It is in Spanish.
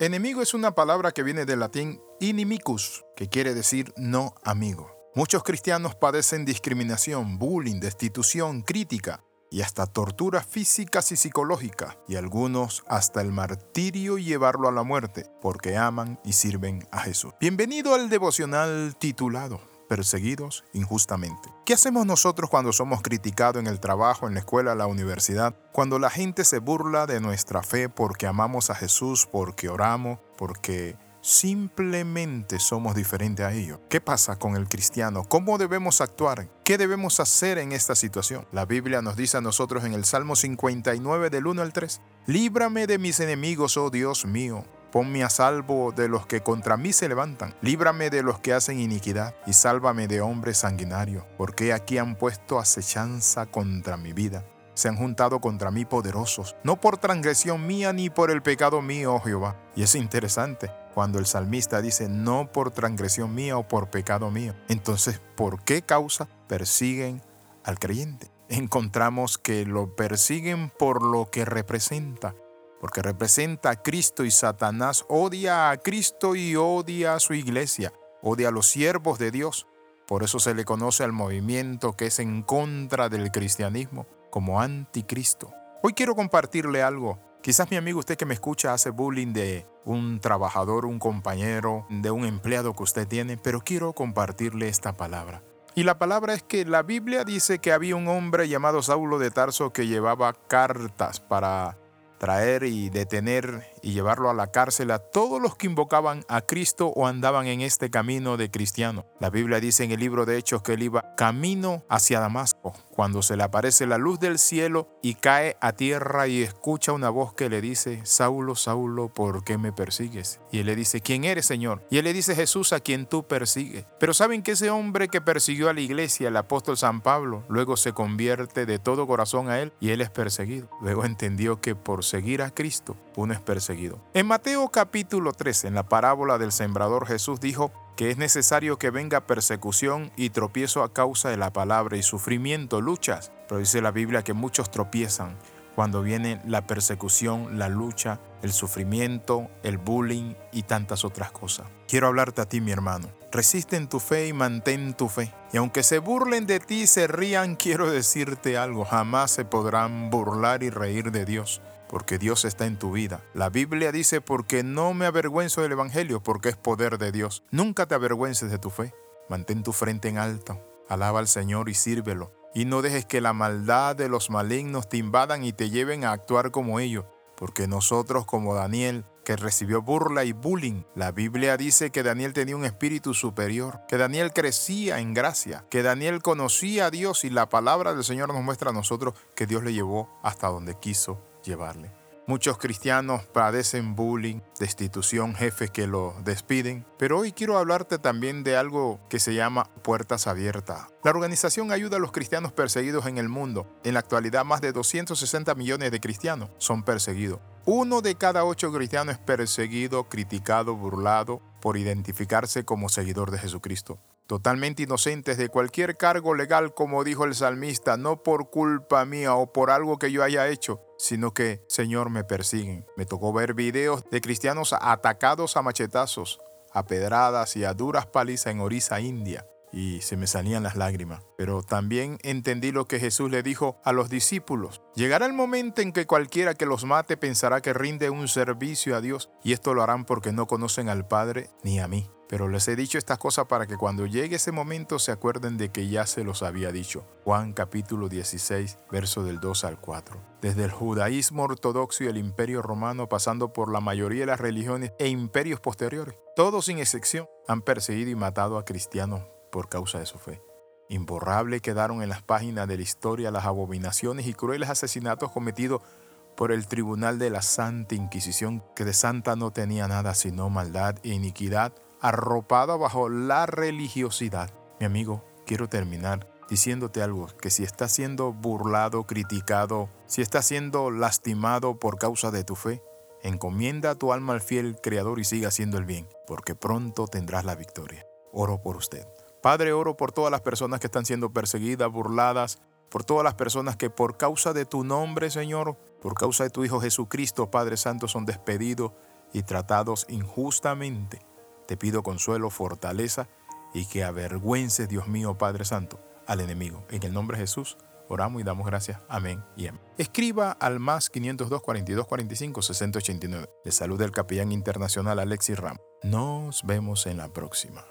Enemigo es una palabra que viene del latín inimicus, que quiere decir no amigo. Muchos cristianos padecen discriminación, bullying, destitución, crítica y hasta torturas físicas y psicológicas, y algunos hasta el martirio y llevarlo a la muerte, porque aman y sirven a Jesús. Bienvenido al devocional titulado perseguidos injustamente. ¿Qué hacemos nosotros cuando somos criticados en el trabajo, en la escuela, en la universidad? Cuando la gente se burla de nuestra fe porque amamos a Jesús, porque oramos, porque simplemente somos diferentes a ellos. ¿Qué pasa con el cristiano? ¿Cómo debemos actuar? ¿Qué debemos hacer en esta situación? La Biblia nos dice a nosotros en el Salmo 59 del 1 al 3, Líbrame de mis enemigos, oh Dios mío Ponme a salvo de los que contra mí se levantan. Líbrame de los que hacen iniquidad y sálvame de hombres sanguinarios, porque aquí han puesto acechanza contra mi vida. Se han juntado contra mí poderosos, no por transgresión mía ni por el pecado mío, oh Jehová. Y es interesante cuando el salmista dice no por transgresión mía o por pecado mío. Entonces, ¿por qué causa persiguen al creyente? Encontramos que lo persiguen por lo que representa porque representa a Cristo y Satanás odia a Cristo y odia a su iglesia, odia a los siervos de Dios. Por eso se le conoce al movimiento que es en contra del cristianismo como anticristo. Hoy quiero compartirle algo. Quizás mi amigo usted que me escucha hace bullying de un trabajador, un compañero, de un empleado que usted tiene, pero quiero compartirle esta palabra. Y la palabra es que la Biblia dice que había un hombre llamado Saulo de Tarso que llevaba cartas para traer y detener y llevarlo a la cárcel a todos los que invocaban a Cristo o andaban en este camino de cristiano. La Biblia dice en el libro de Hechos que él iba camino hacia Damasco, cuando se le aparece la luz del cielo y cae a tierra y escucha una voz que le dice, Saulo, Saulo, ¿por qué me persigues? Y él le dice, ¿quién eres, Señor? Y él le dice, Jesús, a quien tú persigues. Pero saben que ese hombre que persiguió a la iglesia, el apóstol San Pablo, luego se convierte de todo corazón a él y él es perseguido. Luego entendió que por seguir a Cristo uno es perseguido. En Mateo capítulo 13, en la parábola del sembrador, Jesús dijo, que es necesario que venga persecución y tropiezo a causa de la palabra y sufrimiento, luchas. Pero dice la Biblia que muchos tropiezan cuando viene la persecución, la lucha, el sufrimiento, el bullying y tantas otras cosas. Quiero hablarte a ti, mi hermano. Resiste en tu fe y mantén tu fe. Y aunque se burlen de ti y se rían, quiero decirte algo, jamás se podrán burlar y reír de Dios porque Dios está en tu vida. La Biblia dice, porque no me avergüenzo del Evangelio, porque es poder de Dios. Nunca te avergüences de tu fe. Mantén tu frente en alto. Alaba al Señor y sírvelo. Y no dejes que la maldad de los malignos te invadan y te lleven a actuar como ellos. Porque nosotros, como Daniel, que recibió burla y bullying. La Biblia dice que Daniel tenía un espíritu superior, que Daniel crecía en gracia, que Daniel conocía a Dios y la palabra del Señor nos muestra a nosotros que Dios le llevó hasta donde quiso llevarle. Muchos cristianos padecen bullying, destitución, jefes que lo despiden, pero hoy quiero hablarte también de algo que se llama Puertas Abiertas. La organización ayuda a los cristianos perseguidos en el mundo. En la actualidad más de 260 millones de cristianos son perseguidos. Uno de cada ocho cristianos es perseguido, criticado, burlado por identificarse como seguidor de Jesucristo totalmente inocentes de cualquier cargo legal, como dijo el salmista, no por culpa mía o por algo que yo haya hecho, sino que, Señor, me persiguen. Me tocó ver videos de cristianos atacados a machetazos, a pedradas y a duras palizas en Orissa, India y se me salían las lágrimas. Pero también entendí lo que Jesús le dijo a los discípulos. Llegará el momento en que cualquiera que los mate pensará que rinde un servicio a Dios y esto lo harán porque no conocen al Padre ni a mí. Pero les he dicho estas cosas para que cuando llegue ese momento se acuerden de que ya se los había dicho. Juan capítulo 16, verso del 2 al 4. Desde el judaísmo ortodoxo y el imperio romano, pasando por la mayoría de las religiones e imperios posteriores, todos sin excepción han perseguido y matado a cristianos por causa de su fe. Imborrable quedaron en las páginas de la historia las abominaciones y crueles asesinatos cometidos por el tribunal de la Santa Inquisición, que de santa no tenía nada sino maldad e iniquidad arropada bajo la religiosidad. Mi amigo, quiero terminar diciéndote algo, que si estás siendo burlado, criticado, si estás siendo lastimado por causa de tu fe, encomienda tu alma al fiel Creador y siga haciendo el bien, porque pronto tendrás la victoria. Oro por usted. Padre, oro por todas las personas que están siendo perseguidas, burladas, por todas las personas que por causa de tu nombre, Señor, por causa de tu Hijo Jesucristo, Padre Santo, son despedidos y tratados injustamente. Te pido consuelo, fortaleza y que avergüences, Dios mío, Padre Santo, al enemigo. En el nombre de Jesús, oramos y damos gracias. Amén y amén. Escriba al más 502 42 45 60 89. Le saluda el capellán internacional Alexis Ram. Nos vemos en la próxima.